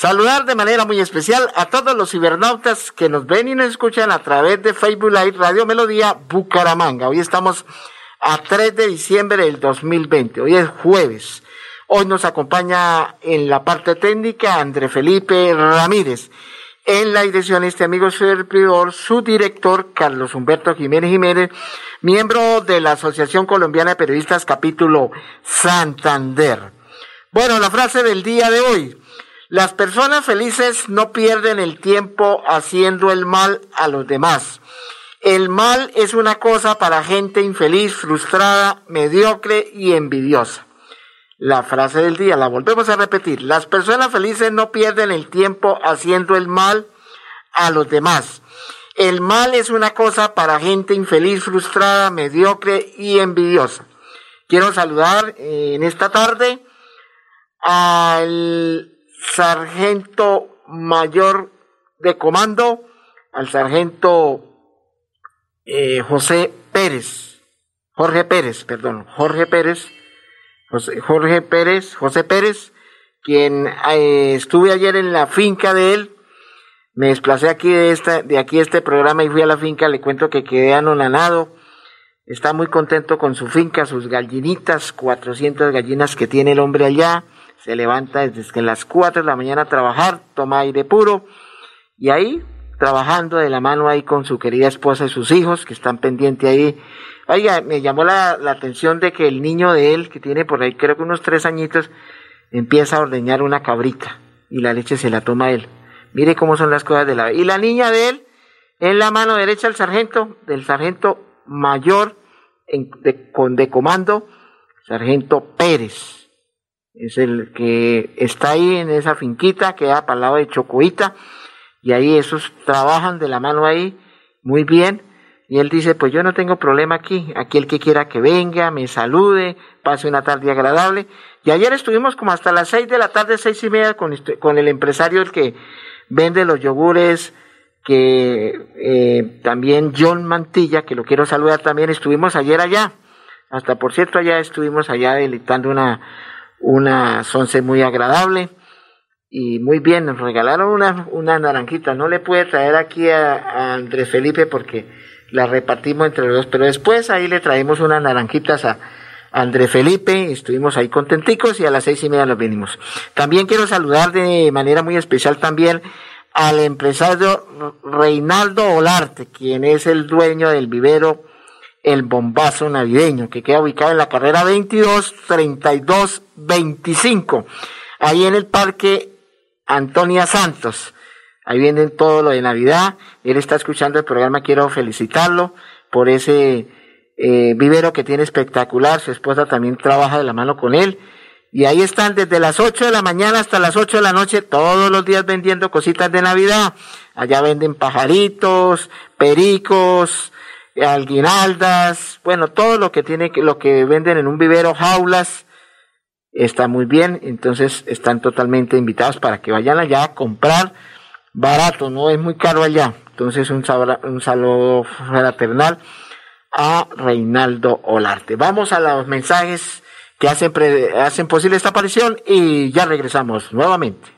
Saludar de manera muy especial a todos los cibernautas que nos ven y nos escuchan a través de Facebook Live Radio Melodía Bucaramanga. Hoy estamos a 3 de diciembre del 2020. Hoy es jueves. Hoy nos acompaña en la parte técnica André Felipe Ramírez. En la dirección este amigo servidor, su director Carlos Humberto Jiménez Jiménez, miembro de la Asociación Colombiana de Periodistas capítulo Santander. Bueno, la frase del día de hoy. Las personas felices no pierden el tiempo haciendo el mal a los demás. El mal es una cosa para gente infeliz, frustrada, mediocre y envidiosa. La frase del día, la volvemos a repetir. Las personas felices no pierden el tiempo haciendo el mal a los demás. El mal es una cosa para gente infeliz, frustrada, mediocre y envidiosa. Quiero saludar eh, en esta tarde al sargento mayor de comando, al sargento eh, José Pérez, Jorge Pérez, perdón, Jorge Pérez, José, Jorge Pérez, José Pérez, quien eh, estuve ayer en la finca de él, me desplacé aquí de esta, de aquí este programa y fui a la finca, le cuento que quedé anonanado, está muy contento con su finca, sus gallinitas, 400 gallinas que tiene el hombre allá, se levanta desde las 4 de la mañana a trabajar, toma aire puro y ahí trabajando de la mano ahí con su querida esposa y sus hijos que están pendientes ahí. Oiga, me llamó la, la atención de que el niño de él, que tiene por ahí creo que unos tres añitos, empieza a ordeñar una cabrita y la leche se la toma él. Mire cómo son las cosas de la... Y la niña de él, en la mano derecha del sargento, del sargento mayor de, con, de comando, sargento Pérez es el que está ahí en esa finquita, queda para el lado de Chocoita, y ahí esos trabajan de la mano ahí muy bien. Y él dice, pues yo no tengo problema aquí, aquí el que quiera que venga, me salude, pase una tarde agradable. Y ayer estuvimos como hasta las seis de la tarde, seis y media, con, este, con el empresario el que vende los yogures, que eh, también John Mantilla, que lo quiero saludar también, estuvimos ayer allá. Hasta por cierto, allá estuvimos allá deleitando una, una once muy agradable y muy bien, nos regalaron una, una naranjita, no le puede traer aquí a, Andrés Felipe porque la repartimos entre los dos, pero después ahí le traemos unas naranjitas a, Andrés Felipe, estuvimos ahí contenticos y a las seis y media nos vinimos. También quiero saludar de manera muy especial también al empresario Reinaldo Olarte, quien es el dueño del vivero el bombazo navideño, que queda ubicado en la carrera 22 32 25, ahí en el parque Antonia Santos. Ahí vienen todo lo de Navidad. Él está escuchando el programa, quiero felicitarlo por ese eh, vivero que tiene espectacular. Su esposa también trabaja de la mano con él. Y ahí están desde las 8 de la mañana hasta las 8 de la noche, todos los días vendiendo cositas de Navidad. Allá venden pajaritos, pericos, alguinaldas, bueno, todo lo que tiene lo que venden en un vivero, jaulas, está muy bien, entonces están totalmente invitados para que vayan allá a comprar barato, no es muy caro allá. Entonces un, un saludo fraternal a Reinaldo Olarte. Vamos a los mensajes que hacen, hacen posible esta aparición y ya regresamos nuevamente.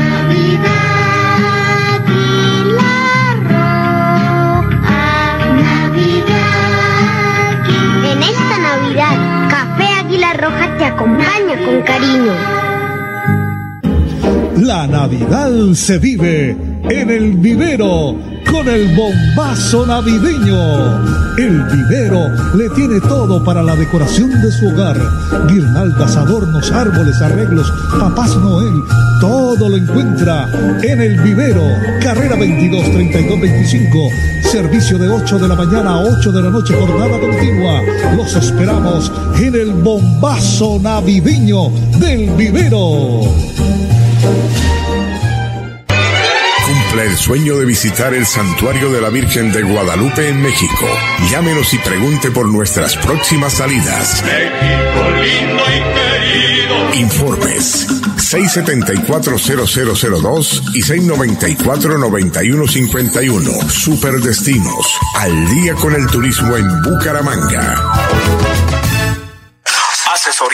Acompaña con cariño. La Navidad se vive en el vivero con el bombazo navideño. El vivero le tiene todo para la decoración de su hogar. Guirnaldas, adornos, árboles, arreglos, papás Noel, todo lo encuentra en el vivero. Carrera 22 32 25. Servicio de 8 de la mañana a 8 de la noche, jornada continua. Los esperamos en el bombazo navideño del vivero. El sueño de visitar el santuario de la Virgen de Guadalupe en México. Llámenos y pregunte por nuestras próximas salidas. México lindo y querido. Informes 674-0002 y 694-9151. Superdestinos. Al día con el turismo en Bucaramanga.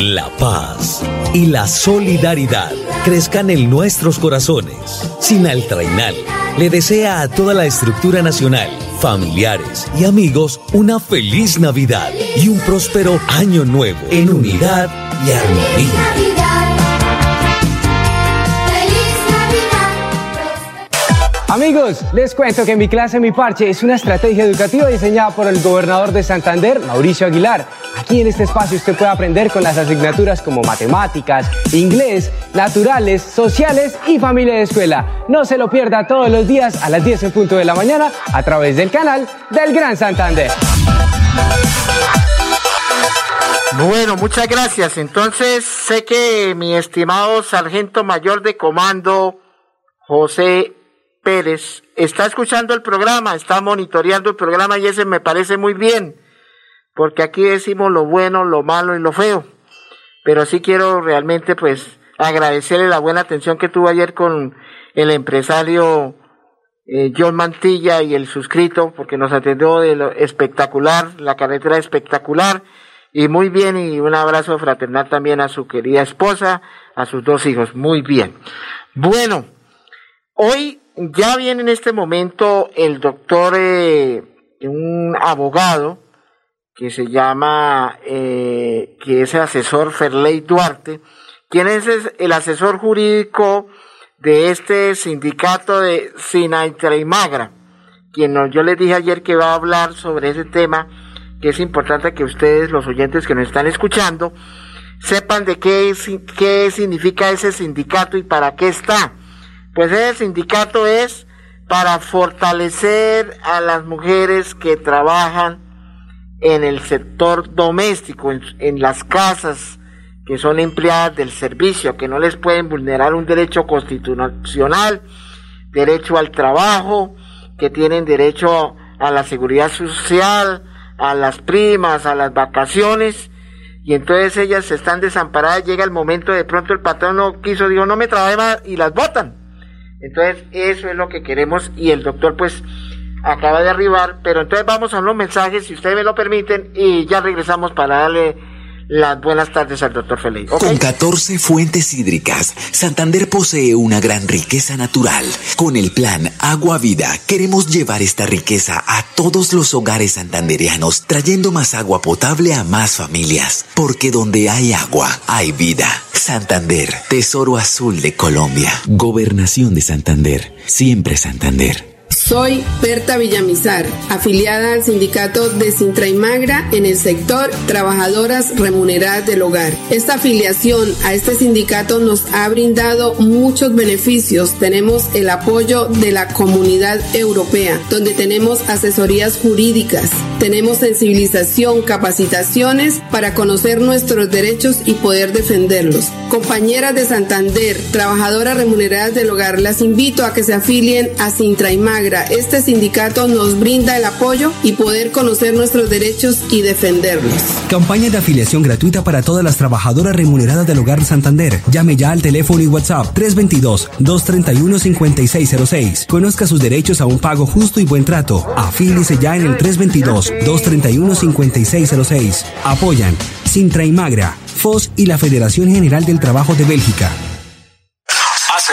la paz y la solidaridad crezcan en nuestros corazones. Sin Altrainal le desea a toda la estructura nacional, familiares y amigos una feliz Navidad y un próspero año nuevo en unidad y armonía. Amigos, les cuento que mi clase Mi Parche es una estrategia educativa diseñada por el gobernador de Santander, Mauricio Aguilar. Aquí en este espacio usted puede aprender con las asignaturas como matemáticas, inglés, naturales, sociales y familia de escuela. No se lo pierda todos los días a las 10 en punto de la mañana a través del canal del Gran Santander. Bueno, muchas gracias. Entonces, sé que mi estimado sargento mayor de comando, José Pérez está escuchando el programa, está monitoreando el programa y ese me parece muy bien, porque aquí decimos lo bueno, lo malo y lo feo. Pero sí quiero realmente pues agradecerle la buena atención que tuvo ayer con el empresario eh, John Mantilla y el suscrito, porque nos atendió de lo espectacular, la carretera espectacular, y muy bien, y un abrazo fraternal también a su querida esposa, a sus dos hijos, muy bien. Bueno, hoy ya viene en este momento el doctor, eh, un abogado que se llama, eh, que es el asesor Ferley Duarte, quien es el asesor jurídico de este sindicato de Sinaitra y Magra, quien yo les dije ayer que va a hablar sobre ese tema, que es importante que ustedes, los oyentes que nos están escuchando, sepan de qué, qué significa ese sindicato y para qué está. Pues ese sindicato es para fortalecer a las mujeres que trabajan en el sector doméstico, en, las casas, que son empleadas del servicio, que no les pueden vulnerar un derecho constitucional, derecho al trabajo, que tienen derecho a la seguridad social, a las primas, a las vacaciones, y entonces ellas están desamparadas, llega el momento de pronto el patrón no quiso, dijo, no me trabaje más, y las votan. Entonces, eso es lo que queremos y el doctor pues acaba de arribar, pero entonces vamos a unos mensajes, si ustedes me lo permiten, y ya regresamos para darle las buenas tardes al doctor Feliz. Con 14 fuentes hídricas, Santander posee una gran riqueza natural. Con el plan Agua Vida, queremos llevar esta riqueza a todos los hogares santanderianos, trayendo más agua potable a más familias. Porque donde hay agua, hay vida. Santander, Tesoro Azul de Colombia. Gobernación de Santander. Siempre Santander. Soy Berta Villamizar, afiliada al sindicato de Sintra y Magra en el sector Trabajadoras Remuneradas del Hogar. Esta afiliación a este sindicato nos ha brindado muchos beneficios. Tenemos el apoyo de la comunidad europea, donde tenemos asesorías jurídicas, tenemos sensibilización, capacitaciones para conocer nuestros derechos y poder defenderlos. Compañeras de Santander, trabajadoras remuneradas del hogar, las invito a que se afilien a Sintra y Magra. Este sindicato nos brinda el apoyo y poder conocer nuestros derechos y defenderlos. Campaña de afiliación gratuita para todas las trabajadoras remuneradas del hogar Santander. Llame ya al teléfono y WhatsApp 322-231-5606. Conozca sus derechos a un pago justo y buen trato. Afílice ya en el 322-231-5606. Apoyan Sintra y Magra, FOS y la Federación General del Trabajo de Bélgica.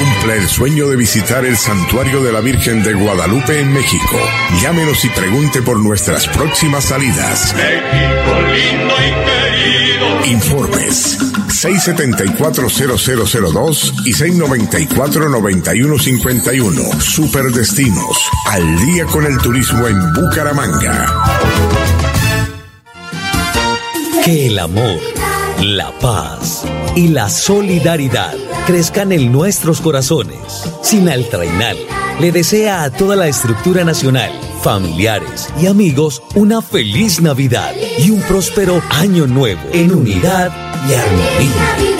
Cumple el sueño de visitar el santuario de la Virgen de Guadalupe en México. Llámenos y pregunte por nuestras próximas salidas. México lindo y querido. Informes 674-0002 y 694-9151. Superdestinos. Al día con el turismo en Bucaramanga. Que el amor, la paz y la solidaridad crezcan en nuestros corazones. Sinaltrainal le desea a toda la estructura nacional, familiares y amigos una feliz Navidad y un próspero año nuevo en unidad y armonía.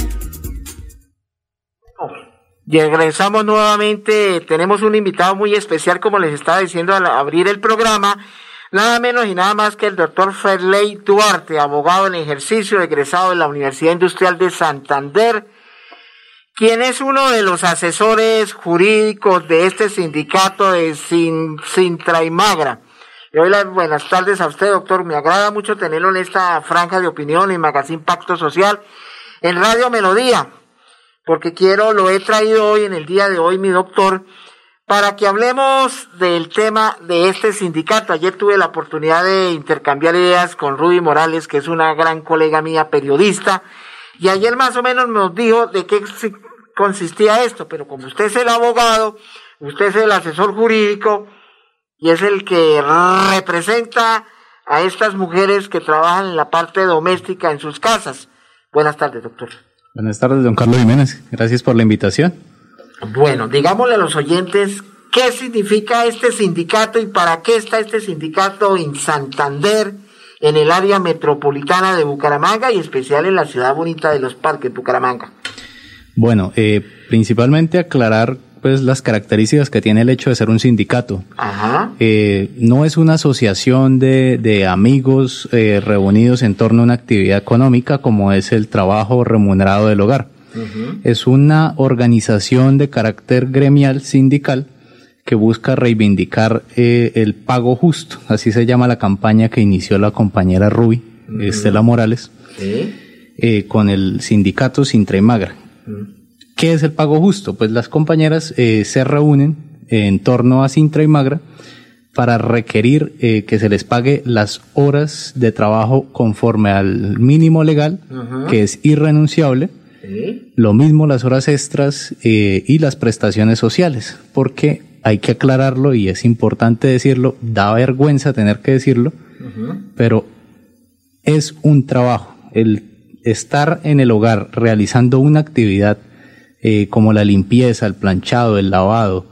Y regresamos nuevamente, tenemos un invitado muy especial, como les estaba diciendo al abrir el programa, nada menos y nada más que el doctor Ferley Duarte, abogado en ejercicio, egresado de la Universidad Industrial de Santander, quien es uno de los asesores jurídicos de este sindicato de Sin, Sintra y Magra. Le doy las buenas tardes a usted, doctor. Me agrada mucho tenerlo en esta franja de opinión en Magazine Pacto Social, en Radio Melodía porque quiero, lo he traído hoy en el día de hoy, mi doctor, para que hablemos del tema de este sindicato. Ayer tuve la oportunidad de intercambiar ideas con Rudy Morales, que es una gran colega mía periodista, y ayer más o menos nos dijo de qué consistía esto, pero como usted es el abogado, usted es el asesor jurídico y es el que representa a estas mujeres que trabajan en la parte doméstica en sus casas. Buenas tardes, doctor. Buenas tardes, don Carlos Jiménez. Gracias por la invitación. Bueno, digámosle a los oyentes qué significa este sindicato y para qué está este sindicato en Santander, en el área metropolitana de Bucaramanga y especial en la ciudad bonita de los parques, Bucaramanga. Bueno, eh, principalmente aclarar pues las características que tiene el hecho de ser un sindicato. Ajá. Eh, no es una asociación de, de amigos eh, reunidos en torno a una actividad económica como es el trabajo remunerado del hogar. Es una organización de carácter gremial sindical que busca reivindicar eh, el pago justo. Así se llama la campaña que inició la compañera Ruby, Estela Morales, eh, con el sindicato Sintra y Magra. ¿Qué es el pago justo? Pues las compañeras eh, se reúnen en torno a Sintra y Magra para requerir eh, que se les pague las horas de trabajo conforme al mínimo legal, que es irrenunciable. Sí. Lo mismo las horas extras eh, y las prestaciones sociales, porque hay que aclararlo y es importante decirlo, da vergüenza tener que decirlo, pero es un trabajo. El estar en el hogar realizando una actividad eh, como la limpieza, el planchado, el lavado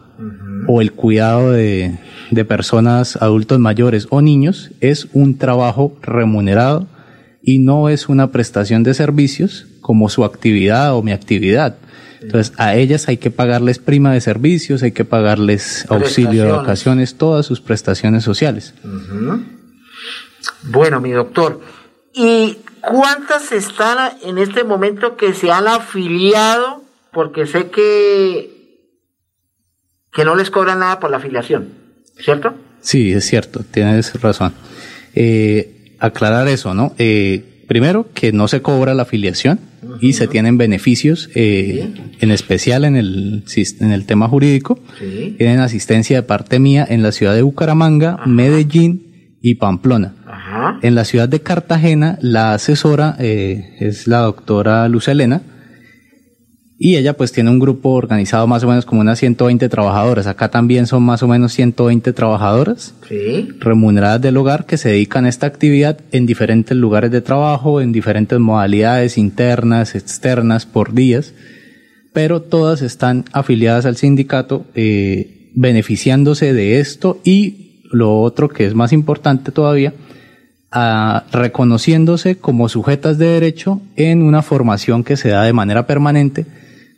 o el cuidado de, de personas adultos mayores o niños es un trabajo remunerado y no es una prestación de servicios como su actividad o mi actividad. Entonces, a ellas hay que pagarles prima de servicios, hay que pagarles auxilio de vacaciones, todas sus prestaciones sociales. Bueno, mi doctor, ¿y cuántas están en este momento que se han afiliado? Porque sé que, que no les cobran nada por la afiliación, ¿cierto? Sí, es cierto, tienes razón. Eh, aclarar eso, ¿no? Eh, primero, que no se cobra la afiliación y se tienen beneficios, eh, en especial en el, en el tema jurídico. Tienen asistencia de parte mía en la ciudad de Bucaramanga, Medellín y Pamplona. En la ciudad de Cartagena, la asesora eh, es la doctora Luz Elena y ella pues tiene un grupo organizado más o menos como unas 120 trabajadoras. Acá también son más o menos 120 trabajadoras remuneradas del hogar que se dedican a esta actividad en diferentes lugares de trabajo, en diferentes modalidades internas, externas, por días, pero todas están afiliadas al sindicato eh, beneficiándose de esto y lo otro que es más importante todavía, reconociéndose como sujetas de derecho en una formación que se da de manera permanente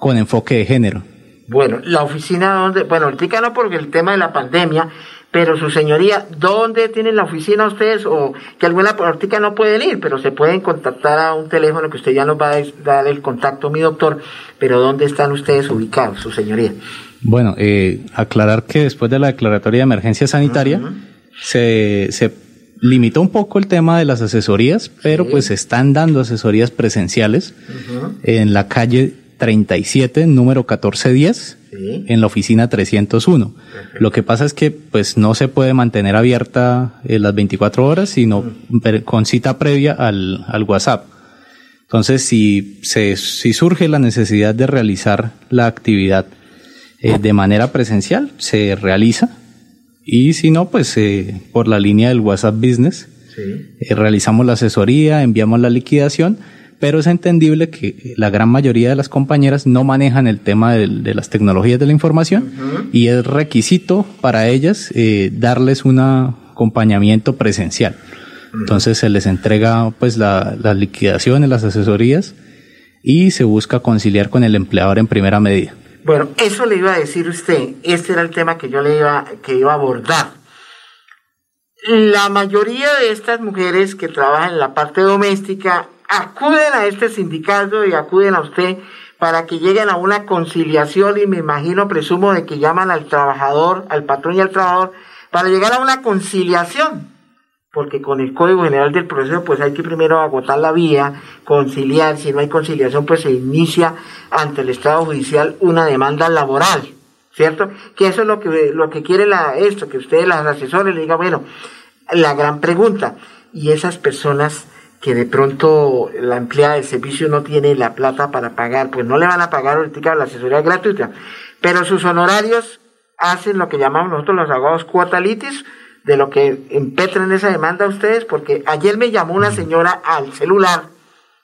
con enfoque de género. Bueno, la oficina donde, bueno, ahorita no porque el tema de la pandemia, pero su señoría, ¿dónde tienen la oficina ustedes? O que alguna ahorita no pueden ir, pero se pueden contactar a un teléfono que usted ya nos va a dar el contacto, mi doctor, pero ¿dónde están ustedes ubicados, su señoría? Bueno, eh, aclarar que después de la declaratoria de emergencia sanitaria, se, se limitó un poco el tema de las asesorías, pero pues están dando asesorías presenciales en la calle 37, número 1410, en la oficina 301. Lo que pasa es que pues no se puede mantener abierta eh, las 24 horas, sino con cita previa al, al WhatsApp. Entonces, si, se, si surge la necesidad de realizar la actividad eh, de manera presencial, se realiza. Y si no, pues eh, por la línea del WhatsApp Business, realizamos la asesoría, enviamos la liquidación pero es entendible que la gran mayoría de las compañeras no manejan el tema de, las tecnologías de la información y es requisito para ellas eh, darles un acompañamiento presencial. Entonces se les entrega pues la, las liquidaciones, las asesorías y se busca conciliar con el empleador en primera medida. Bueno, eso le iba a decir usted, este era el tema que yo le iba, que iba a abordar. La mayoría de estas mujeres que trabajan en la parte doméstica acuden a este sindicato y acuden a usted para que lleguen a una conciliación y me imagino, presumo, de que llaman al trabajador, al patrón y al trabajador, para llegar a una conciliación. Porque con el Código General del Proceso, pues hay que primero agotar la vía, conciliar. Si no hay conciliación, pues se inicia ante el Estado Judicial una demanda laboral, ¿cierto? Que eso es lo que, lo que quiere la, esto, que ustedes, las asesores, le digan, bueno, la gran pregunta, ¿y esas personas que de pronto la empleada del servicio no tiene la plata para pagar, pues no le van a pagar ahorita la asesoría gratuita, pero sus honorarios hacen lo que llamamos nosotros los abogados cuotalitis, de lo que impetran esa demanda a ustedes, porque ayer me llamó una señora al celular,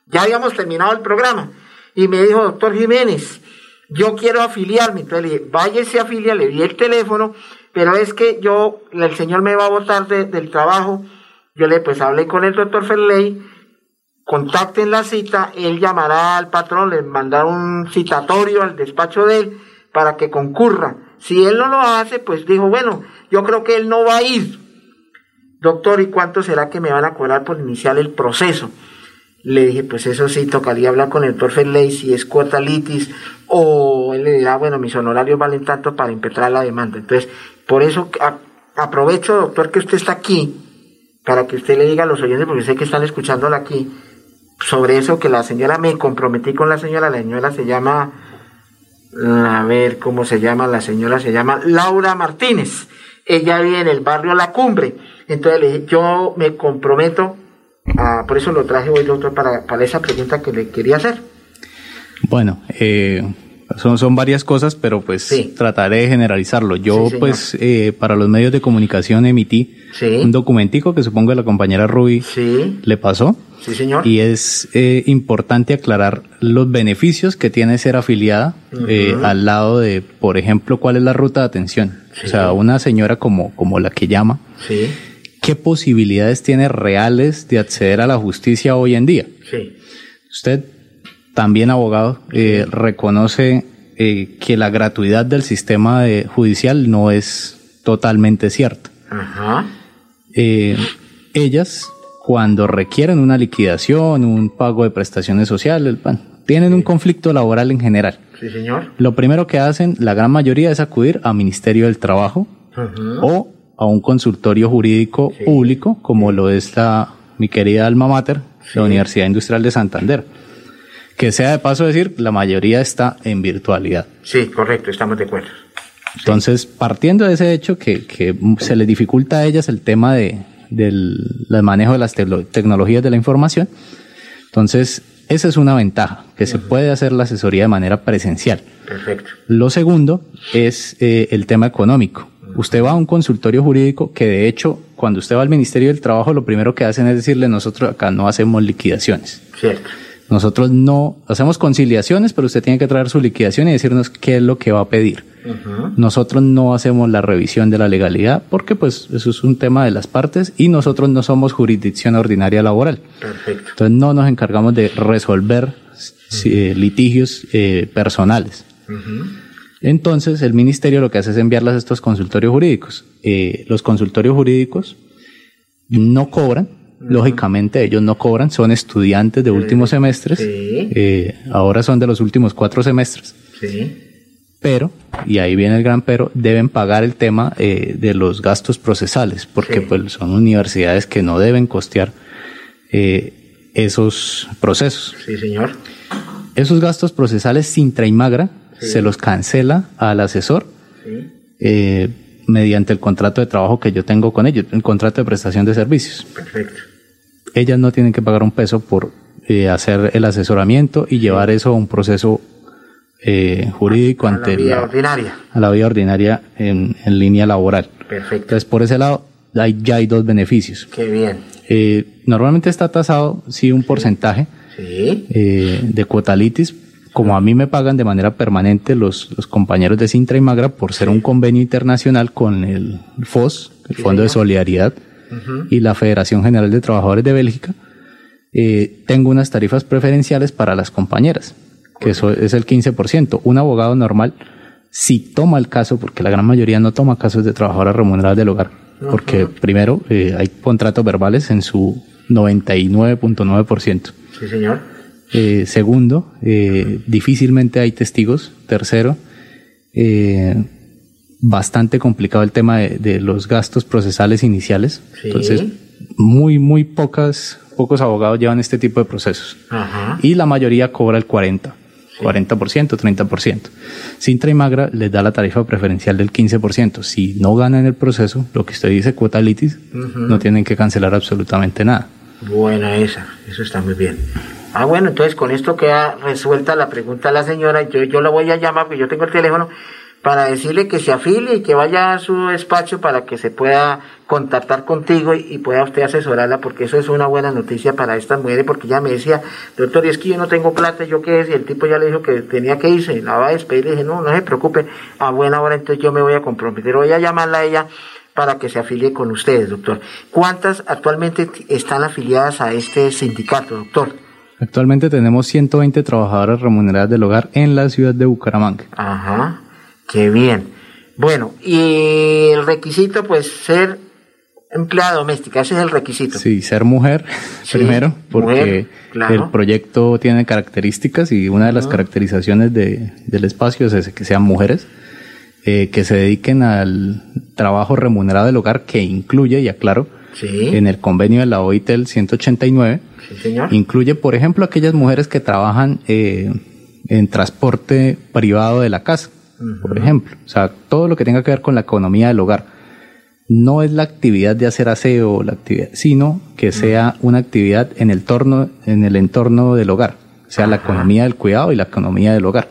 ya habíamos terminado el programa, y me dijo, doctor Jiménez, yo quiero afiliarme, entonces le dije, váyase a afiliar, le di el teléfono, pero es que yo, el señor me va a votar del trabajo, yo le pues hablé con el doctor Ferley, contacten la cita, él llamará al patrón, le mandará un citatorio al despacho de él para que concurra. Si él no lo hace, pues dijo, bueno, yo creo que él no va a ir. Doctor, ¿y cuánto será que me van a cobrar por iniciar el proceso? Le dije, pues eso sí, tocaría hablar con el doctor Ferley si es cuota litis, o él le dirá, bueno, mis honorarios valen tanto para impetrar la demanda. Entonces, por eso aprovecho, doctor, que usted está aquí para que usted le diga a los oyentes, porque sé que están escuchándola aquí, sobre eso que la señora, me comprometí con la señora, la señora se llama, a ver cómo se llama, la señora se llama Laura Martínez, ella vive en el barrio La Cumbre, entonces yo me comprometo, por eso lo traje hoy, doctor, para, para esa pregunta que le quería hacer. Bueno, eh, son, son varias cosas, pero pues trataré de generalizarlo. Yo, pues, eh, para los medios de comunicación emití un documentico que supongo que la compañera Ruby le pasó. Sí, señor. Y es eh, importante aclarar los beneficios que tiene ser afiliada eh, al lado de, por ejemplo, cuál es la ruta de atención. O sea, una señora como, como la que llama, ¿qué posibilidades tiene reales de acceder a la justicia hoy en día? Usted también abogado, eh, reconoce eh, que la gratuidad del sistema judicial no es totalmente cierta. Eh, ellas, cuando requieren una liquidación, un pago de prestaciones sociales, tienen un conflicto laboral en general. Sí, señor. Lo primero que hacen, la gran mayoría, es acudir al Ministerio del Trabajo o a un consultorio jurídico público, como lo es la, mi querida alma mater, la Universidad Industrial de Santander que sea de paso decir, la mayoría está en virtualidad. Sí, correcto, estamos de acuerdo. Entonces, partiendo de ese hecho que, que se les dificulta a ellas el tema de, del, manejo de las tecnologías de la información, entonces esa es una ventaja, que se puede hacer la asesoría de manera presencial. Perfecto. Lo segundo es eh, el tema económico. Usted va a un consultorio jurídico que de hecho, cuando usted va al Ministerio del Trabajo, lo primero que hacen es decirle, nosotros acá no hacemos liquidaciones. Cierto. Nosotros no hacemos conciliaciones, pero usted tiene que traer su liquidación y decirnos qué es lo que va a pedir. Nosotros no hacemos la revisión de la legalidad porque pues eso es un tema de las partes y nosotros no somos jurisdicción ordinaria laboral. Perfecto. Entonces no nos encargamos de resolver eh, litigios eh, personales. Entonces el ministerio lo que hace es enviarlas a estos consultorios jurídicos. Eh, los consultorios jurídicos no cobran, Lógicamente ellos no cobran, son estudiantes de últimos semestres, eh, ahora son de los últimos cuatro semestres. Pero, y ahí viene el gran pero, deben pagar el tema eh, de los gastos procesales, porque pues son universidades que no deben costear eh, esos procesos. Sí, señor. Esos gastos procesales sin Traimagra se los cancela al asesor mediante el contrato de trabajo que yo tengo con ellos, el contrato de prestación de servicios. Perfecto. Ellas no tienen que pagar un peso por eh, hacer el asesoramiento y llevar eso a un proceso eh, jurídico ante la vía ordinaria. A la vía ordinaria en, línea laboral. Perfecto. Entonces, por ese lado, hay, ya hay dos beneficios. Qué bien. Eh, normalmente está tasado, sí, un porcentaje de cuotalitis como a mí me pagan de manera permanente los, los compañeros de Sintra y Magra por ser un convenio internacional con el FOS, el Fondo de Solidaridad, y la Federación General de Trabajadores de Bélgica, eh, tengo unas tarifas preferenciales para las compañeras, que eso es el 15%. Un abogado normal, si toma el caso, porque la gran mayoría no toma casos de trabajadoras remuneradas del hogar, porque primero eh, hay contratos verbales en su 99.9%. Sí, señor eh, segundo, eh, difícilmente hay testigos. Tercero, eh, bastante complicado el tema de, los gastos procesales iniciales. Entonces, muy, muy pocas, pocos abogados llevan este tipo de procesos. Y la mayoría cobra el 40. 40%, 30%. Sintra y Magra les da la tarifa preferencial del 15%. Si no ganan el proceso, lo que usted dice, cuota litis, no tienen que cancelar absolutamente nada. Buena esa, eso está muy bien. Ah, bueno, entonces con esto queda resuelta la pregunta a la señora. Yo, yo la voy a llamar, porque yo tengo el teléfono, para decirle que se afilie y que vaya a su despacho para que se pueda contactar contigo y, pueda usted asesorarla, porque eso es una buena noticia para estas mujeres, porque ella me decía, doctor, y es que yo no tengo plata, ¿yo qué es? Y el tipo ya le dijo que tenía que irse, la va a despedir, le dije, no, no se preocupe, a buena hora entonces yo me voy a comprometer, voy a llamarla a ella para que se afilie con ustedes, doctor. ¿Cuántas actualmente están afiliadas a este sindicato, doctor? Actualmente tenemos 120 trabajadoras remuneradas del hogar en la ciudad de Bucaramanga. Ajá, qué bien. Bueno, y el requisito, pues, ser empleada doméstica, ese es el requisito. Sí, ser mujer, primero, porque el proyecto tiene características y una de las caracterizaciones de, del espacio es que sean mujeres. Eh, que se dediquen al trabajo remunerado del hogar, que incluye, y aclaro, en el convenio de la OIT el 189, incluye, por ejemplo, aquellas mujeres que trabajan eh, en transporte privado de la casa, por ejemplo. O sea, todo lo que tenga que ver con la economía del hogar. No es la actividad de hacer aseo, la actividad, sino que sea una actividad en el, torno, en el entorno del hogar. O sea, la economía del cuidado y la economía del hogar.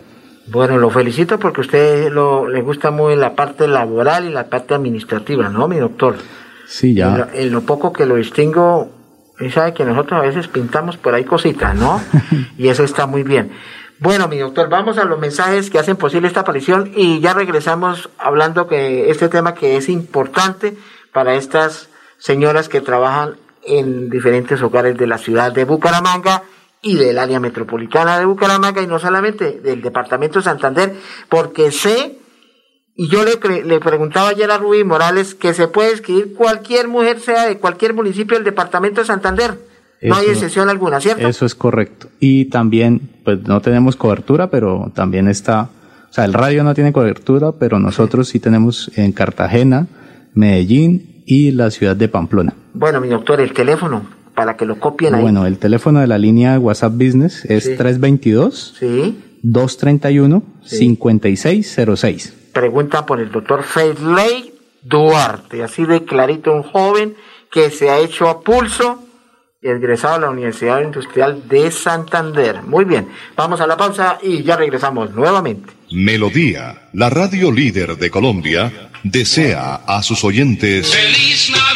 Bueno, lo felicito porque usted lo, le gusta muy la parte laboral y la parte administrativa, ¿no, mi doctor? Sí, ya. En lo, en lo poco que lo distingo, y sabe que nosotros a veces pintamos por ahí cositas, ¿no? y eso está muy bien. Bueno, mi doctor, vamos a los mensajes que hacen posible esta aparición y ya regresamos hablando que este tema que es importante para estas señoras que trabajan en diferentes hogares de la ciudad de Bucaramanga y del área metropolitana de Bucaramanga y no solamente del departamento de Santander, porque sé, y yo le, le preguntaba ayer a Rubí Morales, que se puede escribir cualquier mujer, sea de cualquier municipio del departamento de Santander. No hay excepción alguna, ¿cierto? Eso es correcto. Y también, pues no tenemos cobertura, pero también está, o sea, el radio no tiene cobertura, pero nosotros sí tenemos en Cartagena, Medellín y la ciudad de Pamplona. Bueno, mi doctor, el teléfono, para que lo copien ahí. Bueno, el teléfono de la línea WhatsApp Business es Sí. 322 Sí. 231 Sí. 5606. Pregunta por el doctor Fedley Duarte, así de clarito, un joven que se ha hecho a pulso y egresado a la Universidad Industrial de Santander. Muy bien, vamos a la pausa y ya regresamos nuevamente. Melodía, la radio líder de Colombia, desea a sus oyentes Feliz Navidad.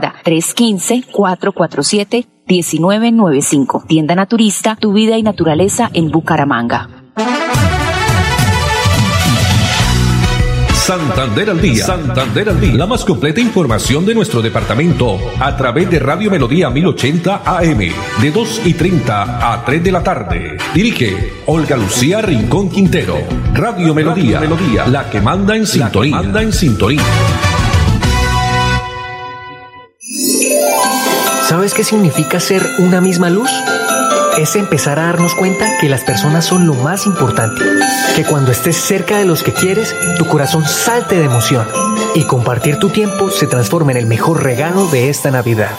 315-447-1995. Tienda Naturista, tu vida y naturaleza en Bucaramanga. Santander al día. Santander al día. La más completa información de nuestro departamento a través de Radio Melodía 1080 AM de 2 y 30 a 3 de la tarde. Dirige Olga Lucía Rincón Quintero. Radio Melodía. Melodía. La que manda en sintonía. manda en sintonía. ¿Sabes qué significa ser una misma luz? Es empezar a darnos cuenta que las personas son lo más importante. Que cuando estés cerca de los que quieres, tu corazón salte de emoción. Y compartir tu tiempo se transforma en el mejor regalo de esta Navidad.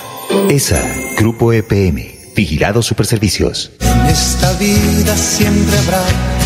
ESA, Grupo EPM, Vigilados Superservicios. En esta vida siempre habrá.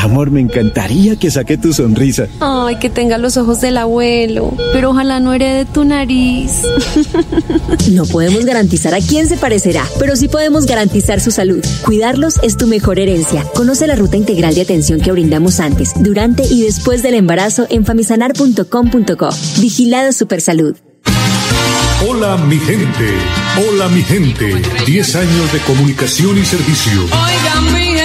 Amor, me encantaría que saque tu sonrisa. Ay, que tenga los ojos del abuelo, pero ojalá no herede tu nariz. No podemos garantizar a quién se parecerá, pero sí podemos garantizar su salud. Cuidarlos es tu mejor herencia. Conoce la ruta integral de atención que brindamos antes, durante y después del embarazo en famisanar.com.co. Vigilado Supersalud. Hola mi gente, hola mi gente. 10 años de comunicación y servicio.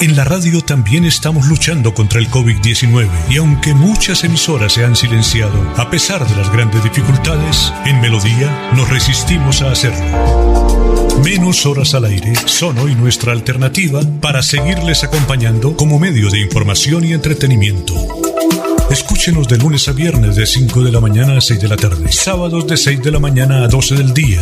En la radio también estamos luchando contra el COVID-19 y aunque muchas emisoras se han silenciado, a pesar de las grandes dificultades, en Melodía nos resistimos a hacerlo. Menos horas al aire son hoy nuestra alternativa para seguirles acompañando como medio de información y entretenimiento. Escúchenos de lunes a viernes de 5 de la mañana a 6 de la tarde, sábados de 6 de la mañana a 12 del día.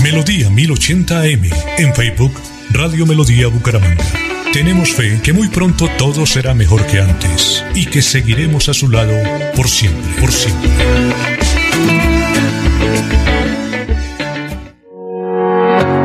Melodía 1080 AM en Facebook, Radio Melodía Bucaramanga. Tenemos fe que muy pronto todo será mejor que antes y que seguiremos a su lado por siempre, por siempre.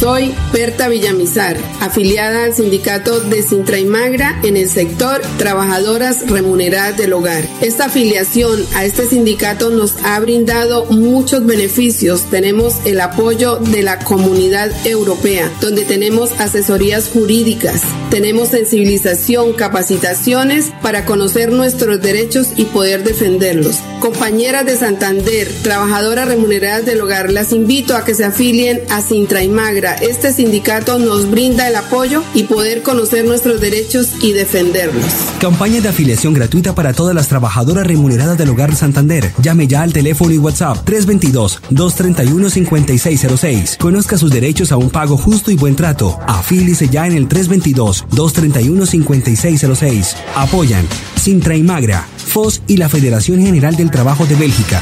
Soy Berta Villamizar, afiliada al sindicato de Sintra y Magra en el sector Trabajadoras Remuneradas del Hogar. Esta afiliación a este sindicato nos ha brindado muchos beneficios. Tenemos el apoyo de la comunidad europea, donde tenemos asesorías jurídicas, tenemos sensibilización, capacitaciones para conocer nuestros derechos y poder defenderlos. Compañeras de Santander, trabajadoras remuneradas del hogar, las invito a que se afilien a Sintra y Magra. Este sindicato nos brinda el apoyo y poder conocer nuestros derechos y defenderlos. Campaña de afiliación gratuita para todas las trabajadoras remuneradas del hogar Santander. Llame ya al teléfono y WhatsApp 322-231-5606. Conozca sus derechos a un pago justo y buen trato. Afílice ya en el 322-231-5606. Apoyan Sintra y Magra, FOS y la Federación General del Trabajo de Bélgica.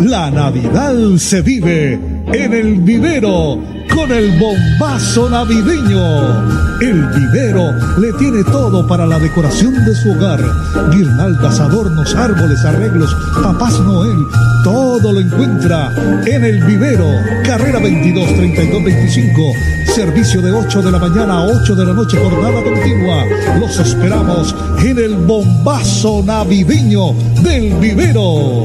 La Navidad se vive en el vivero con el bombazo navideño. El vivero le tiene todo para la decoración de su hogar. Guirnaldas, adornos, árboles, arreglos, papás Noel, todo lo encuentra en el vivero. Carrera 22 32 25. Servicio de 8 de la mañana a 8 de la noche, jornada continua. Los esperamos en el bombazo navideño del vivero.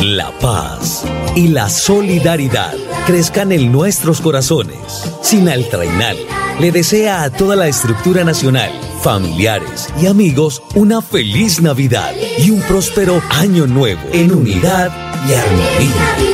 la paz y la solidaridad crezcan en nuestros corazones. Sinaltrainal le desea a toda la estructura nacional, familiares y amigos una feliz Navidad y un próspero año nuevo en unidad y armonía.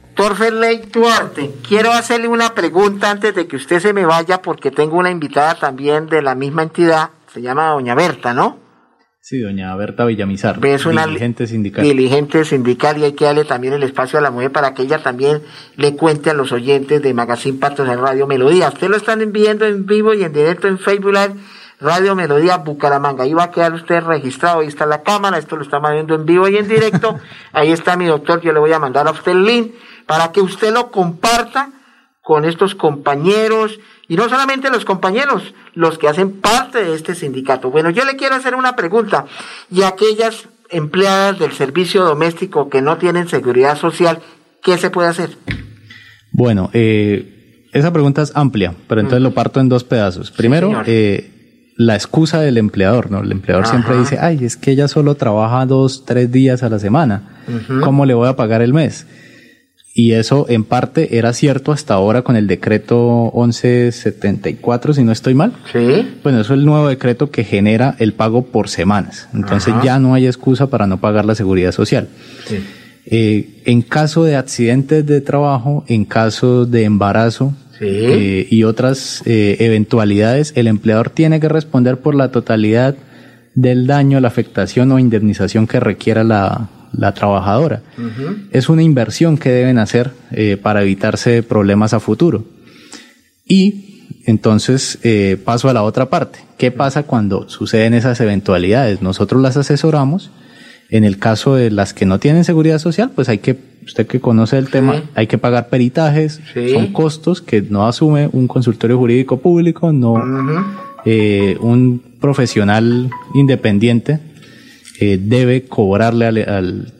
Doctor Ferley Duarte, quiero hacerle una pregunta antes de que usted se me vaya porque tengo una invitada también de la misma entidad, se llama Doña Berta, ¿no? Sí, doña Berta Villamizar, Es una dirigente sindical. Dirigente sindical y hay que darle también el espacio a la mujer para que ella también le cuente a los oyentes de Magazine Pactos en Radio Melodía. Usted lo están viendo en vivo y en directo en Facebook Live, Radio Melodía Bucaramanga. Ahí va a quedar usted registrado, ahí está la cámara, esto lo estamos viendo en vivo y en directo. ahí está mi doctor, yo le voy a mandar a usted el link para que usted lo comparta con estos compañeros y no solamente los compañeros, los que hacen parte de este sindicato. Bueno, yo le quiero hacer una pregunta y aquellas empleadas del servicio doméstico que no tienen seguridad social, ¿qué se puede hacer? Bueno, eh, esa pregunta es amplia, pero entonces lo parto en dos pedazos. Primero, eh, la excusa del empleador, ¿no? El empleador siempre dice, ay, es que ella solo trabaja dos, tres días a la semana. ¿Cómo le voy a pagar el mes? Y eso en parte era cierto hasta ahora con el decreto 1174, si no estoy mal. Sí. Bueno, eso es el nuevo decreto que genera el pago por semanas. Entonces Ajá. ya no hay excusa para no pagar la seguridad social. Sí. Eh, en caso de accidentes de trabajo, en caso de embarazo eh, y otras eh, eventualidades, el empleador tiene que responder por la totalidad del daño, la afectación o indemnización que requiera la, la trabajadora. Es una inversión que deben hacer eh, para evitarse problemas a futuro. Y entonces eh, paso a la otra parte. ¿Qué pasa cuando suceden esas eventualidades? Nosotros las asesoramos. En el caso de las que no tienen seguridad social, pues hay que, usted que conoce el tema, hay que pagar peritajes, son costos que no asume un consultorio jurídico público, no eh, un profesional independiente eh, debe cobrarle al,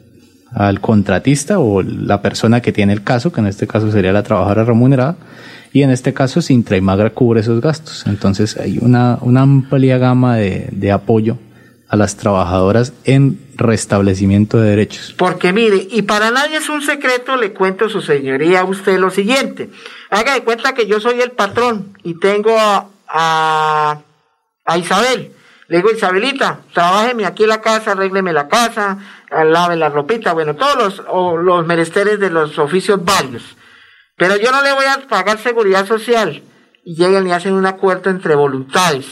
al, contratista o la persona que tiene el caso, que en este caso sería la trabajadora remunerada, y en este caso Sintra y Magra cubre esos gastos. Entonces hay una, una amplia gama de, de apoyo a las trabajadoras en restablecimiento de derechos. Porque mire, y para nadie es un secreto, le cuento su señoría a usted lo siguiente. Haga de cuenta que yo soy el patrón y tengo a, a, a Isabel. Le digo, Isabelita, trabájeme aquí en la casa, arrégleme la casa, lave la ropita, bueno, todos los, o los menesteres de los oficios varios. Pero yo no le voy a pagar seguridad social. Y llegan y hacen un acuerdo entre voluntades.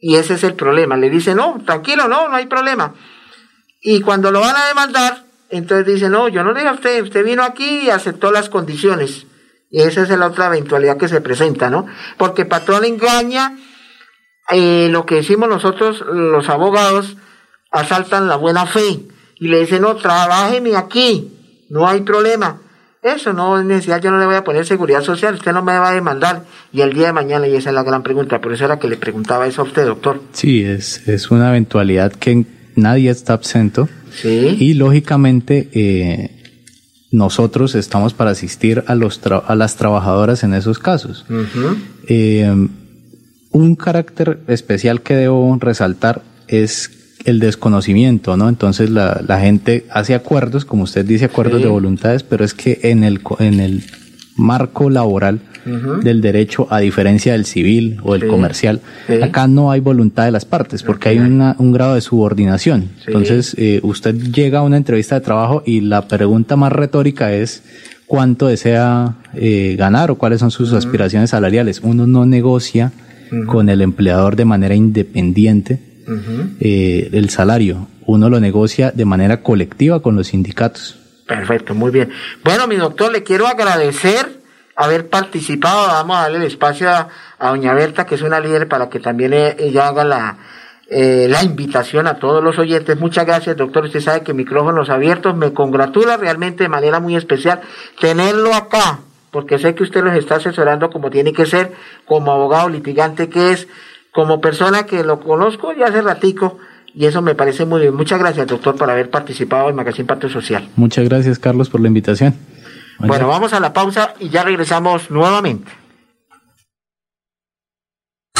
Y ese es el problema. Le dicen, no, tranquilo, no, no hay problema. Y cuando lo van a demandar, entonces dicen, no, yo no le dije a usted, usted vino aquí y aceptó las condiciones. Y esa es la otra eventualidad que se presenta, ¿no? Porque patrón engaña, eh, lo que decimos nosotros, los abogados, asaltan la buena fe y le dicen, no, trabájeme aquí, no hay problema. Eso no es necesidad, yo no le voy a poner seguridad social, usted no me va a demandar. Y el día de mañana, y esa es la gran pregunta, por eso era que le preguntaba eso a usted, doctor. Sí, es, es una eventualidad que nadie está absento. Sí. Y lógicamente eh, nosotros estamos para asistir a, los tra- a las trabajadoras en esos casos. Eh, un carácter especial que debo resaltar es el desconocimiento, ¿no? Entonces la, la gente hace acuerdos, como usted dice, acuerdos Sí. de voluntades, pero es que en el, en el marco laboral del derecho, a diferencia del civil o del Sí. comercial, Sí. acá no hay voluntad de las partes, porque hay una- un grado de subordinación. Entonces, eh, usted llega a una entrevista de trabajo y la pregunta más retórica es cuánto desea eh, ganar o cuáles son sus aspiraciones salariales. Uno no negocia Con el empleador de manera independiente eh, el salario. Uno lo negocia de manera colectiva con los sindicatos. Perfecto, muy bien. Bueno, mi doctor, le quiero agradecer haber participado. Vamos a darle el espacio a, a doña Berta, que es una líder, para que también eh, ella haga la, eh, la invitación a todos los oyentes. Muchas gracias, doctor. Usted sabe que micrófonos abiertos me congratula realmente de manera muy especial tenerlo acá, porque sé que usted los está asesorando como tiene que ser, como abogado litigante que es, como persona que lo conozco ya hace ratico. Y eso me parece muy bien. Muchas gracias, doctor, por haber participado en Magazine Pacto Social. Muchas gracias, Carlos, por la invitación. Bueno, vamos a la pausa y ya regresamos nuevamente.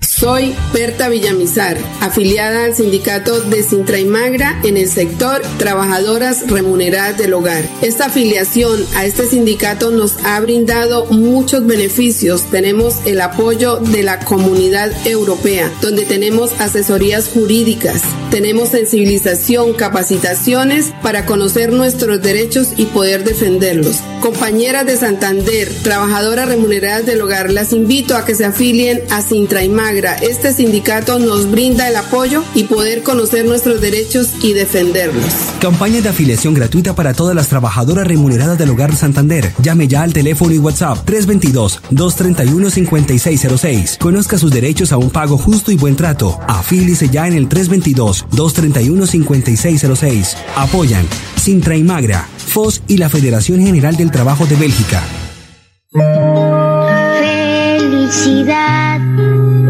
Soy Berta Villamizar, afiliada al sindicato de Sintra y Magra en el sector Trabajadoras Remuneradas del Hogar. Esta afiliación a este sindicato nos ha brindado muchos beneficios. Tenemos el apoyo de la comunidad europea, donde tenemos asesorías jurídicas, tenemos sensibilización, capacitaciones para conocer nuestros derechos y poder defenderlos. Compañeras de Santander, trabajadoras remuneradas del hogar, las invito a que se afilien a Sintra y Magra. Este sindicato nos brinda el apoyo y poder conocer nuestros derechos y defenderlos. Campaña de afiliación gratuita para todas las trabajadoras remuneradas del Hogar Santander. Llame ya al teléfono y WhatsApp 322-231-5606. Conozca sus derechos a un pago justo y buen trato. Afílice ya en el 322-231-5606. Apoyan Sintra y Magra, FOS y la Federación General del Trabajo de Bélgica. Felicidad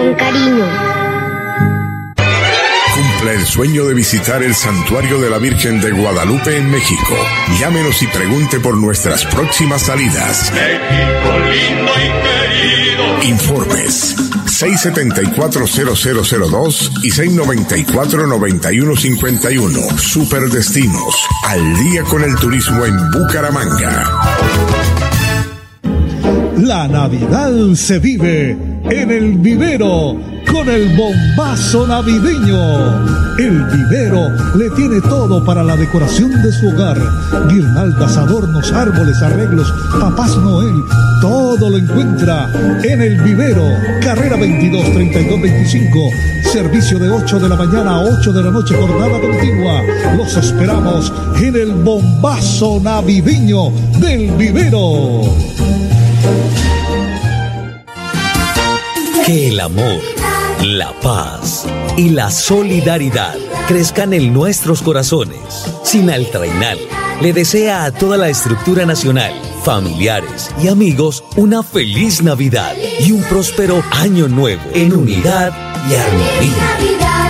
Con cariño. Cumple el sueño de visitar el santuario de la Virgen de Guadalupe en México. Llámenos y pregunte por nuestras próximas salidas. México lindo y querido. Informes 674-0002 y 694-9151. Superdestinos. Al día con el turismo en Bucaramanga. La Navidad se vive en el vivero con el bombazo navideño. El vivero le tiene todo para la decoración de su hogar. Guirnaldas, adornos, árboles, arreglos, papás Noel. Todo lo encuentra en el vivero. Carrera 22 32 25. Servicio de 8 de la mañana a 8 de la noche, jornada continua. Los esperamos en el bombazo navideño del vivero. Que el amor, la paz y la solidaridad crezcan en nuestros corazones. Sinaltrainal le desea a toda la estructura nacional, familiares y amigos una feliz Navidad y un próspero año nuevo en unidad y armonía.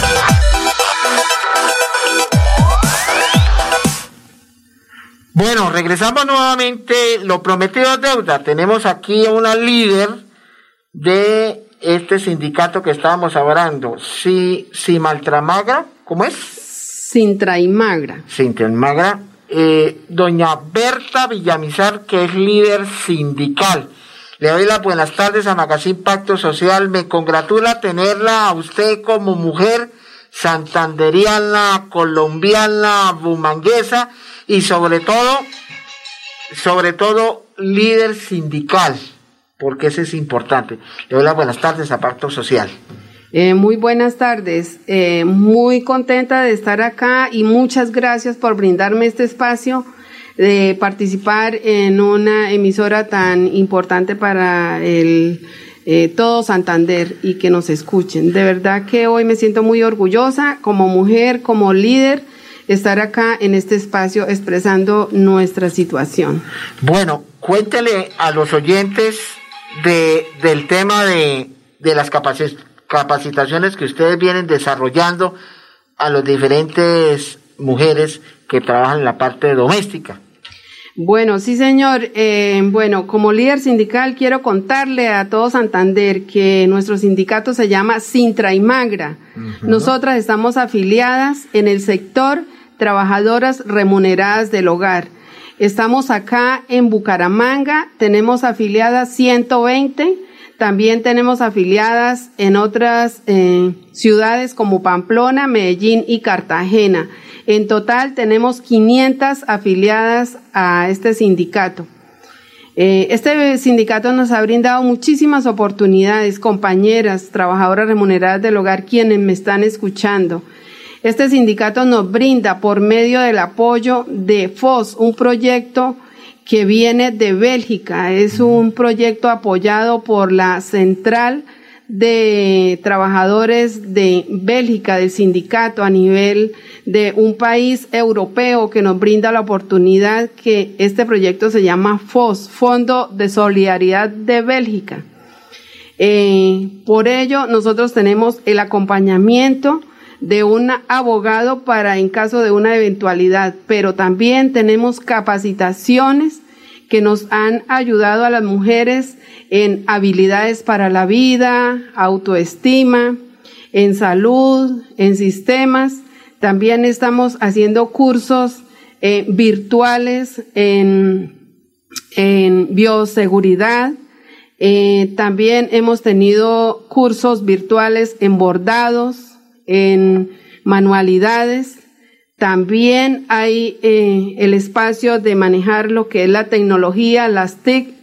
Bueno, regresamos nuevamente. Lo prometido es deuda. Tenemos aquí a una líder de este sindicato que estábamos hablando. Si, si Maltramagra, ¿cómo es? Sintraimagra. Sintraimagra. Eh, doña Berta Villamizar, que es líder sindical. Le doy las buenas tardes a Magazine Pacto Social. Me congratula tenerla a usted como mujer santanderiana, colombiana, bumanguesa y sobre todo, sobre todo líder sindical, porque eso es importante. Le doy las buenas tardes a Pacto Social. Eh, muy buenas tardes, eh, muy contenta de estar acá y muchas gracias por brindarme este espacio de participar en una emisora tan importante para el eh, todo Santander y que nos escuchen. De verdad que hoy me siento muy orgullosa como mujer, como líder, estar acá en este espacio expresando nuestra situación. Bueno, cuéntele a los oyentes de, del tema de, de las capacitaciones que ustedes vienen desarrollando a las diferentes mujeres que trabajan en la parte doméstica. Bueno, sí, señor. Eh, bueno, como líder sindical quiero contarle a todo Santander que nuestro sindicato se llama Sintra y Magra. Nosotras estamos afiliadas en el sector trabajadoras remuneradas del hogar. Estamos acá en Bucaramanga, tenemos afiliadas 120, también tenemos afiliadas en otras eh, ciudades como Pamplona, Medellín y Cartagena. En total tenemos 500 afiliadas a este sindicato. Eh, este sindicato nos ha brindado muchísimas oportunidades, compañeras, trabajadoras remuneradas del hogar, quienes me están escuchando. Este sindicato nos brinda por medio del apoyo de FOS, un proyecto que viene de Bélgica. Es un proyecto apoyado por la Central de Trabajadores de Bélgica, del sindicato a nivel de un país europeo que nos brinda la oportunidad que este proyecto se llama FOS, Fondo de Solidaridad de Bélgica. Eh, por ello, nosotros tenemos el acompañamiento de un abogado para en caso de una eventualidad, pero también tenemos capacitaciones que nos han ayudado a las mujeres en habilidades para la vida, autoestima, en salud, en sistemas. También estamos haciendo cursos eh, virtuales en, en bioseguridad. Eh, también hemos tenido cursos virtuales en bordados, en manualidades. También hay eh, el espacio de manejar lo que es la tecnología, las TIC,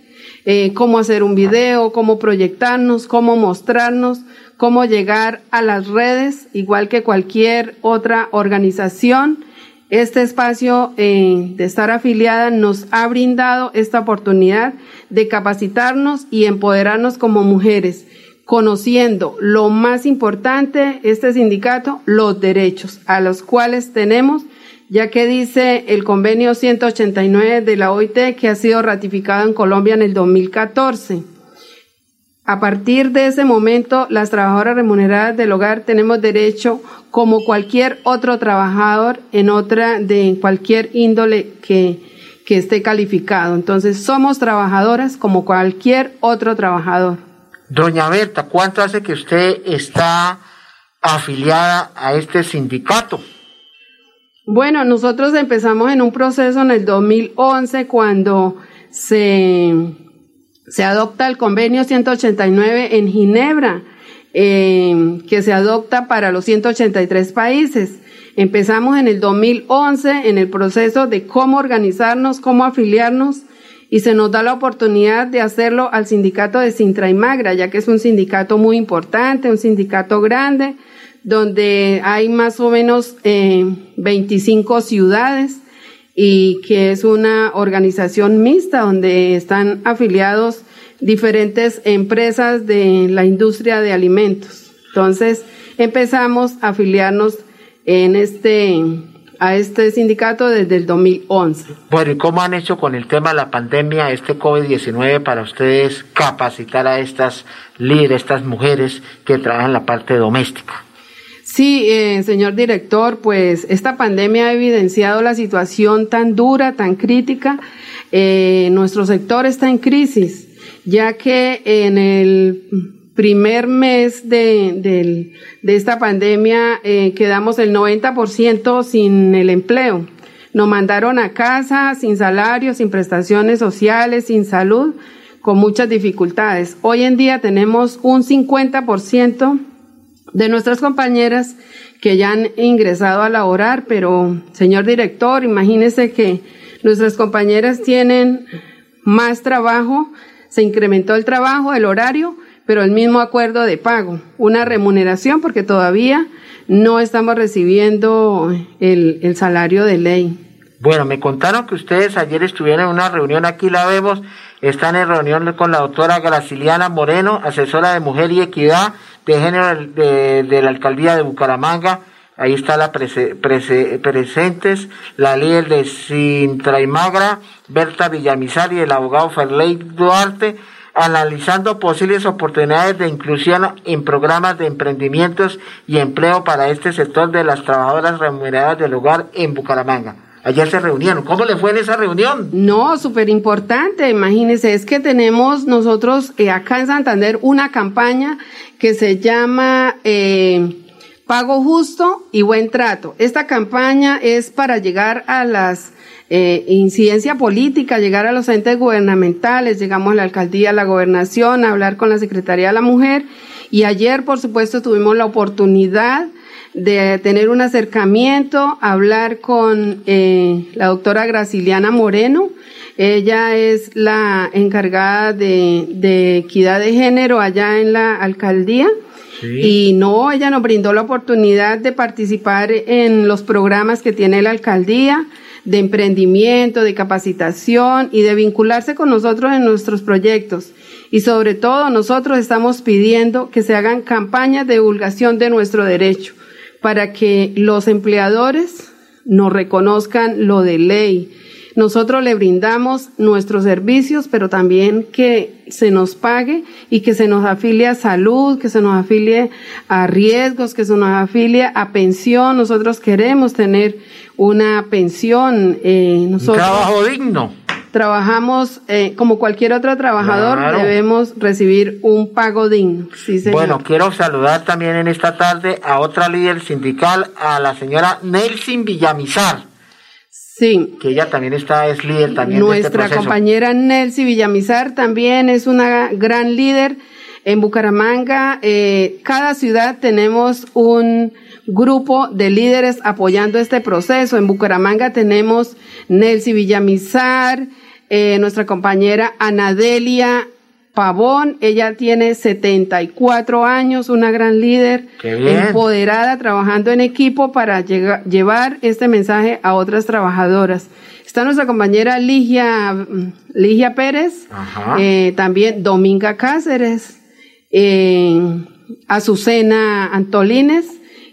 eh, cómo hacer un video, cómo proyectarnos, cómo mostrarnos, cómo llegar a las redes, igual que cualquier otra organización. Este espacio eh, de estar afiliada nos ha brindado esta oportunidad de capacitarnos y empoderarnos como mujeres conociendo lo más importante, este sindicato, los derechos a los cuales tenemos, ya que dice el convenio 189 de la OIT que ha sido ratificado en Colombia en el 2014. A partir de ese momento, las trabajadoras remuneradas del hogar tenemos derecho como cualquier otro trabajador en otra de cualquier índole que, que esté calificado. Entonces, somos trabajadoras como cualquier otro trabajador. Doña Berta, ¿cuánto hace que usted está afiliada a este sindicato? Bueno, nosotros empezamos en un proceso en el 2011 cuando se, se adopta el convenio 189 en Ginebra, eh, que se adopta para los 183 países. Empezamos en el 2011 en el proceso de cómo organizarnos, cómo afiliarnos y se nos da la oportunidad de hacerlo al sindicato de Sintra y Magra, ya que es un sindicato muy importante, un sindicato grande, donde hay más o menos eh, 25 ciudades y que es una organización mixta donde están afiliados diferentes empresas de la industria de alimentos. Entonces empezamos a afiliarnos en este a este sindicato desde el 2011. Bueno, ¿y cómo han hecho con el tema de la pandemia, este COVID-19, para ustedes capacitar a estas líderes, estas mujeres que trabajan en la parte doméstica? Sí, eh, señor director, pues esta pandemia ha evidenciado la situación tan dura, tan crítica. Eh, nuestro sector está en crisis, ya que en el primer mes de, de, esta pandemia eh, quedamos el 90% sin el empleo. Nos mandaron a casa sin salario, sin prestaciones sociales, sin salud, con muchas dificultades. Hoy en día tenemos un 50% de nuestras compañeras que ya han ingresado a laborar, pero señor director, imagínese que nuestras compañeras tienen más trabajo, se incrementó el trabajo, el horario, pero el mismo acuerdo de pago, una remuneración porque todavía no estamos recibiendo el, el salario de ley. Bueno, me contaron que ustedes ayer estuvieron en una reunión, aquí la vemos, están en reunión con la doctora Graciliana Moreno, asesora de Mujer y Equidad de Género de, la Alcaldía de Bucaramanga. Ahí está la prese, presentes, la líder de Sintraimagra, Berta Villamizar y el abogado Ferley Duarte analizando posibles oportunidades de inclusión en programas de emprendimientos y empleo para este sector de las trabajadoras remuneradas del hogar en Bucaramanga. Ayer se reunieron. ¿Cómo le fue en esa reunión? No, súper importante. Imagínense, es que tenemos nosotros eh, acá en Santander una campaña que se llama eh, Pago Justo y Buen Trato. Esta campaña es para llegar a las eh, incidencia política, llegar a los entes gubernamentales, llegamos a la alcaldía, a la gobernación, a hablar con la Secretaría de la Mujer y ayer, por supuesto, tuvimos la oportunidad de tener un acercamiento, hablar con eh, la doctora Graciliana Moreno. Ella es la encargada de, de equidad de género allá en la alcaldía. Y no, ella nos brindó la oportunidad de participar en los programas que tiene la alcaldía, de emprendimiento, de capacitación y de vincularse con nosotros en nuestros proyectos. Y sobre todo nosotros estamos pidiendo que se hagan campañas de divulgación de nuestro derecho para que los empleadores nos reconozcan lo de ley. Nosotros le brindamos nuestros servicios, pero también que se nos pague y que se nos afilie a salud, que se nos afilie a riesgos, que se nos afilie a pensión. Nosotros queremos tener una pensión. Eh, nosotros trabajo digno. Trabajamos eh, como cualquier otro trabajador, Claro. debemos recibir un pago digno. Sí, señor. Bueno, quiero saludar también en esta tarde a otra líder sindical, a la señora Nelson Villamizar. Sí. Que ella también está, es líder también de este Nuestra compañera Nelcy Villamizar también es una gran líder en Bucaramanga. eh, cada ciudad tenemos un grupo de líderes apoyando este proceso. En Bucaramanga tenemos Nelcy Villamizar, eh, nuestra compañera Anadelia Pavón, ella tiene 74 años, una gran líder, empoderada, trabajando en equipo para llevar este mensaje a otras trabajadoras. Está nuestra compañera Ligia, Ligia Pérez, eh, también Dominga Cáceres, eh, Azucena Antolines,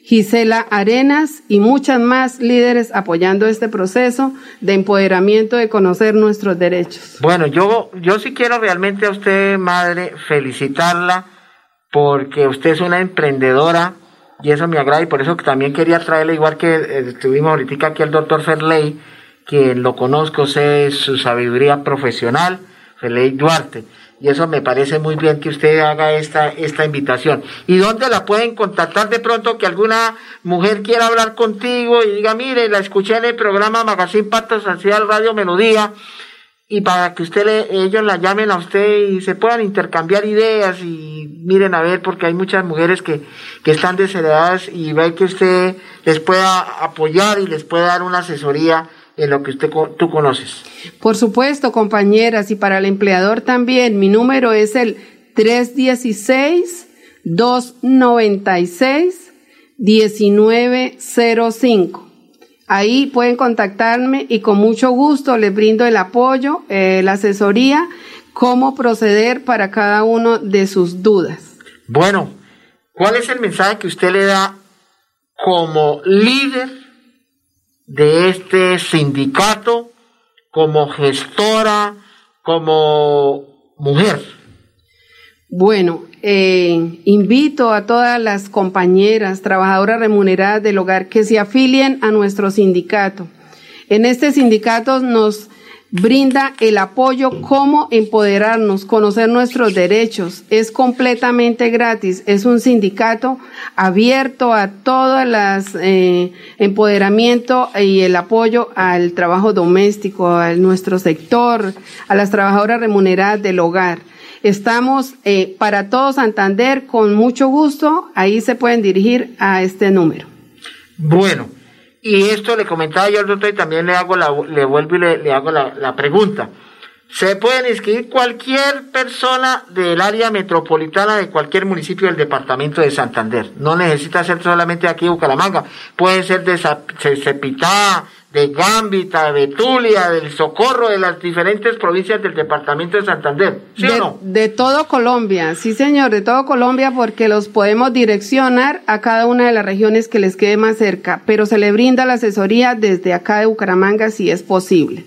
Gisela Arenas y muchas más líderes apoyando este proceso de empoderamiento de conocer nuestros derechos. Bueno, yo, yo sí quiero realmente a usted, madre, felicitarla porque usted es una emprendedora y eso me agrada y por eso también quería traerle, igual que eh, estuvimos ahorita aquí el doctor Ferley, quien lo conozco, sé su sabiduría profesional, Ferley Duarte y eso me parece muy bien que usted haga esta, esta invitación. ¿Y dónde la pueden contactar de pronto que alguna mujer quiera hablar contigo y diga, mire, la escuché en el programa Magazine Pato Social Radio Melodía y para que usted le, ellos la llamen a usted y se puedan intercambiar ideas y miren a ver porque hay muchas mujeres que, que están desheredadas y ve que usted les pueda apoyar y les pueda dar una asesoría en lo que usted tú conoces. Por supuesto, compañeras, y para el empleador también, mi número es el 316-296-1905. Ahí pueden contactarme y con mucho gusto les brindo el apoyo, eh, la asesoría, cómo proceder para cada uno de sus dudas. Bueno, ¿cuál es el mensaje que usted le da como líder de este sindicato como gestora, como mujer? Bueno, eh, invito a todas las compañeras trabajadoras remuneradas del hogar que se afilien a nuestro sindicato. En este sindicato nos brinda el apoyo cómo empoderarnos, conocer nuestros derechos. Es completamente gratis. Es un sindicato abierto a todo el eh, empoderamiento y el apoyo al trabajo doméstico, a nuestro sector, a las trabajadoras remuneradas del hogar. Estamos eh, para todo Santander con mucho gusto. Ahí se pueden dirigir a este número. Bueno, y esto le comentaba yo al doctor y también le hago la, le vuelvo y le, hago la, pregunta. Se pueden inscribir cualquier persona del área metropolitana de cualquier municipio del departamento de Santander. No necesita ser solamente aquí de Bucaramanga. Puede ser de Cepitá, de Gambita, de Betulia, del Socorro, de las diferentes provincias del departamento de Santander. ¿Sí de, o no? De todo Colombia, sí señor, de todo Colombia porque los podemos direccionar a cada una de las regiones que les quede más cerca, pero se le brinda la asesoría desde acá de Bucaramanga si es posible.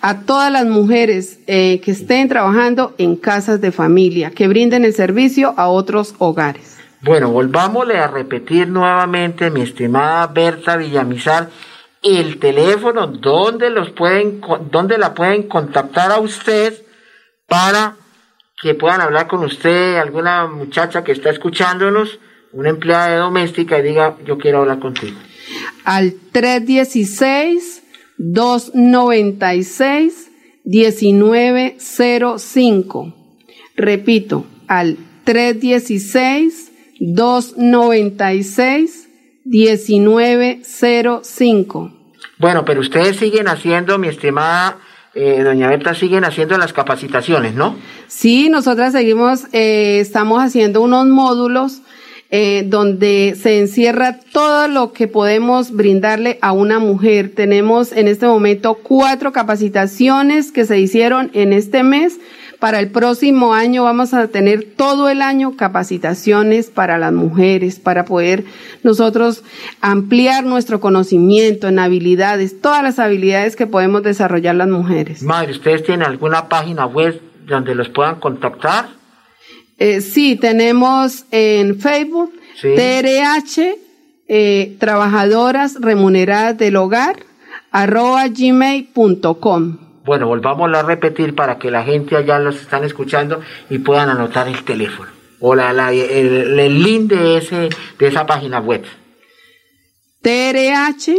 A todas las mujeres eh, que estén trabajando en casas de familia, que brinden el servicio a otros hogares. Bueno, volvámosle a repetir nuevamente, mi estimada Berta Villamizar, el teléfono donde los pueden donde la pueden contactar a usted para que puedan hablar con usted alguna muchacha que está escuchándonos una empleada doméstica y diga yo quiero hablar contigo al 316 296 1905 repito al 316 296 1905. Bueno, pero ustedes siguen haciendo, mi estimada eh, doña Berta, siguen haciendo las capacitaciones, ¿no? Sí, nosotras seguimos, eh, estamos haciendo unos módulos eh, donde se encierra todo lo que podemos brindarle a una mujer. Tenemos en este momento cuatro capacitaciones que se hicieron en este mes para el próximo año vamos a tener todo el año capacitaciones para las mujeres, para poder nosotros ampliar nuestro conocimiento en habilidades, todas las habilidades que podemos desarrollar las mujeres. Madre, ¿ustedes tienen alguna página web donde los puedan contactar? Eh, sí, tenemos en Facebook TRH, eh, Trabajadoras Remuneradas del Hogar, arroba gmail.com. Bueno, volvamos a repetir para que la gente allá los están escuchando y puedan anotar el teléfono o la, el, link de, ese, de esa página web. TRH,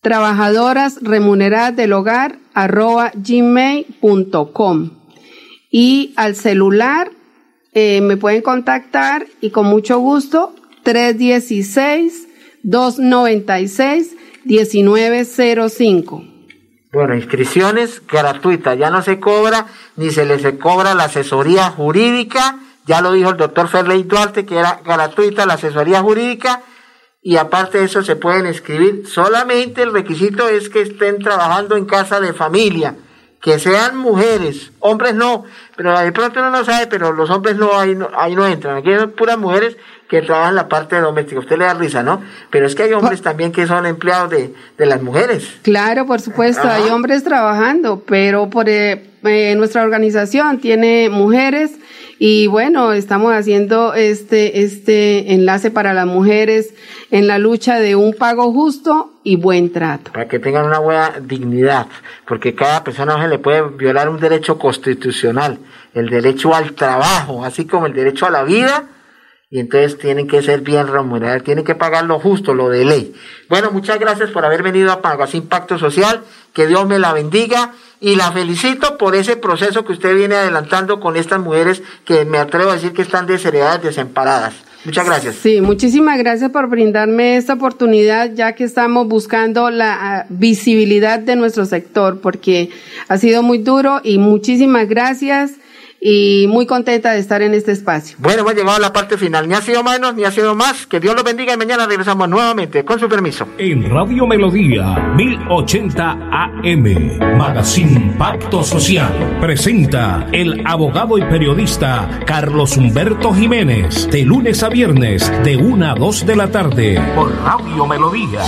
trabajadoras remuneradas del hogar, arroba gmail.com. Y al celular eh, me pueden contactar y con mucho gusto 316-296-1905. Bueno, inscripciones gratuitas, ya no se cobra ni se les cobra la asesoría jurídica, ya lo dijo el doctor Ferley Duarte que era gratuita la asesoría jurídica. Y aparte de eso se pueden escribir, solamente el requisito es que estén trabajando en casa de familia, que sean mujeres, hombres no, pero de pronto uno no sabe, pero los hombres no, ahí no, ahí no entran, aquí son puras mujeres que trabajan la parte doméstica. Usted le da risa, ¿no? Pero es que hay hombres también que son empleados de, de las mujeres. Claro, por supuesto, hay hombres trabajando, pero por eh, eh, nuestra organización tiene mujeres y bueno, estamos haciendo este, este enlace para las mujeres en la lucha de un pago justo y buen trato. Para que tengan una buena dignidad, porque cada persona se le puede violar un derecho constitucional, el derecho al trabajo, así como el derecho a la vida y entonces tienen que ser bien remunerados, tienen que pagar lo justo, lo de ley. Bueno, muchas gracias por haber venido a Pagas Impacto Social, que Dios me la bendiga y la felicito por ese proceso que usted viene adelantando con estas mujeres que me atrevo a decir que están desheredadas, desamparadas. Muchas gracias. Sí, muchísimas gracias por brindarme esta oportunidad, ya que estamos buscando la ah, visibilidad de nuestro sector, porque ha sido muy duro y muchísimas gracias y muy contenta de estar en este espacio. Bueno, hemos llegado a la parte final. Ni ha sido menos, ni ha sido más. Que Dios los bendiga y mañana regresamos nuevamente, con su permiso. En Radio Melodía 1080 AM, Magazine Pacto Social, presenta el abogado y periodista Carlos Humberto Jiménez, de lunes a viernes, de 1 a 2 de la tarde, por Radio Melodía.